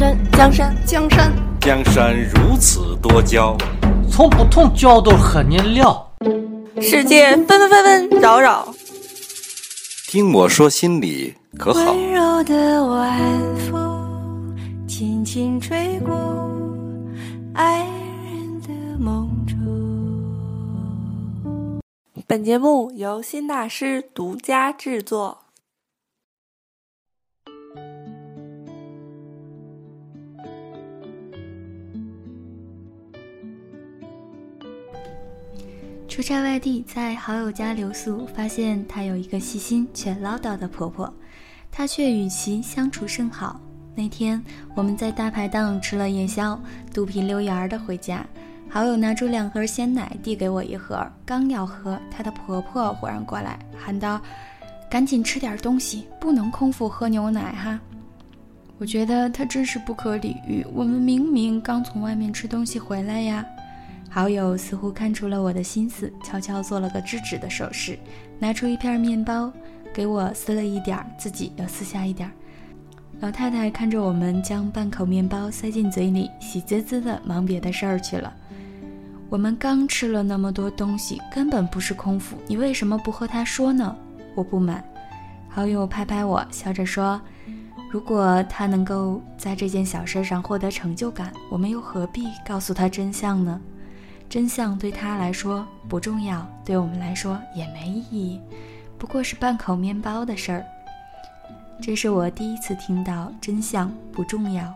山，江山，江山，江山如此多娇，从不同角度和你聊。世界纷纷纷纷扰扰，听我说心里可好？温柔的晚风轻轻吹过爱人的梦中。本节目由新大师独家制作。出差外地，在好友家留宿，发现她有一个细心却唠叨的婆婆，她却与其相处甚好。那天我们在大排档吃了夜宵，肚皮溜圆儿的回家，好友拿出两盒鲜奶递给我一盒，刚要喝，她的婆婆忽然过来喊道：“赶紧吃点东西，不能空腹喝牛奶哈！”我觉得她真是不可理喻，我们明明刚从外面吃东西回来呀。好友似乎看出了我的心思，悄悄做了个制止的手势，拿出一片面包给我撕了一点儿，自己又撕下一点儿。老太太看着我们将半口面包塞进嘴里，喜滋滋的忙别的事儿去了。我们刚吃了那么多东西，根本不是空腹，你为什么不和她说呢？我不满。好友拍拍我，笑着说：“如果她能够在这件小事上获得成就感，我们又何必告诉她真相呢？”真相对他来说不重要，对我们来说也没意义，不过是半口面包的事儿。这是我第一次听到真相不重要。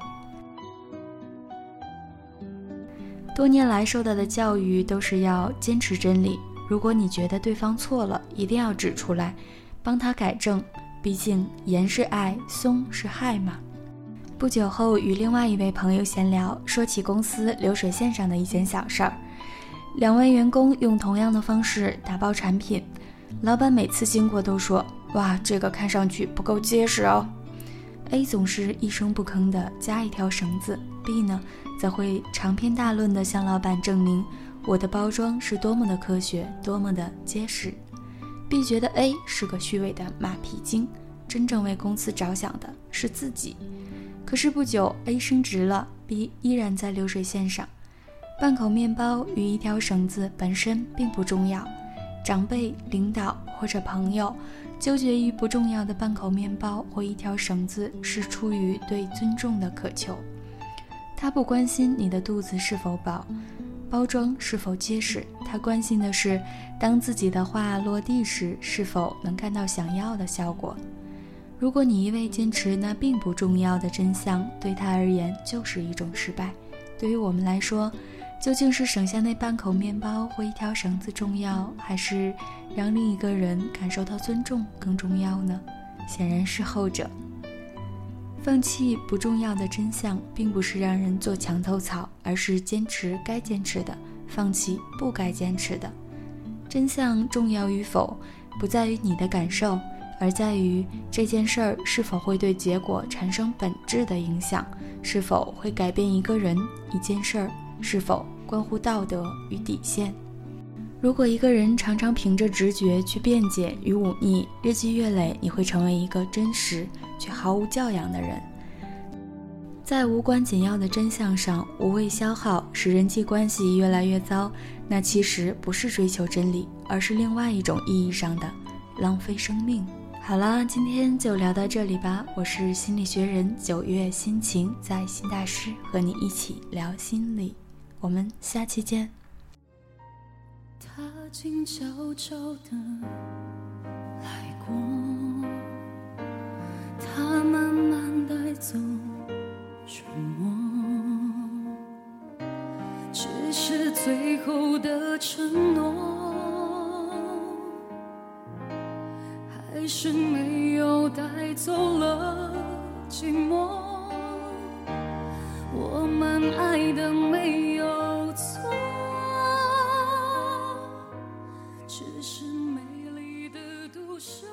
多年来受到的教育都是要坚持真理，如果你觉得对方错了，一定要指出来，帮他改正。毕竟严是爱，松是害嘛。不久后与另外一位朋友闲聊，说起公司流水线上的一件小事儿。两位员工用同样的方式打包产品，老板每次经过都说：“哇，这个看上去不够结实哦。”A 总是一声不吭地加一条绳子，B 呢则会长篇大论地向老板证明我的包装是多么的科学，多么的结实。B 觉得 A 是个虚伪的马屁精，真正为公司着想的是自己。可是不久，A 升职了，B 依然在流水线上。半口面包与一条绳子本身并不重要，长辈、领导或者朋友纠结于不重要的半口面包或一条绳子，是出于对尊重的渴求。他不关心你的肚子是否饱，包装是否结实，他关心的是，当自己的话落地时，是否能看到想要的效果。如果你一味坚持那并不重要的真相，对他而言就是一种失败。对于我们来说，究竟是省下那半口面包或一条绳子重要，还是让另一个人感受到尊重更重要呢？显然是后者。放弃不重要的真相，并不是让人做墙头草，而是坚持该坚持的，放弃不该坚持的。真相重要与否，不在于你的感受，而在于这件事儿是否会对结果产生本质的影响，是否会改变一个人、一件事儿，是否。关乎道德与底线。如果一个人常常凭着直觉去辩解与忤逆，日积月累，你会成为一个真实却毫无教养的人。在无关紧要的真相上无谓消耗，使人际关系越来越糟，那其实不是追求真理，而是另外一种意义上的浪费生命。好了，今天就聊到这里吧。我是心理学人九月心情，在新大师和你一起聊心理。我们下期见。他静悄悄的来过，他慢慢带走沉默，只是最后的承诺，还是没有带走了寂寞。我们爱的每。不休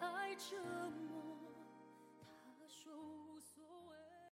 太久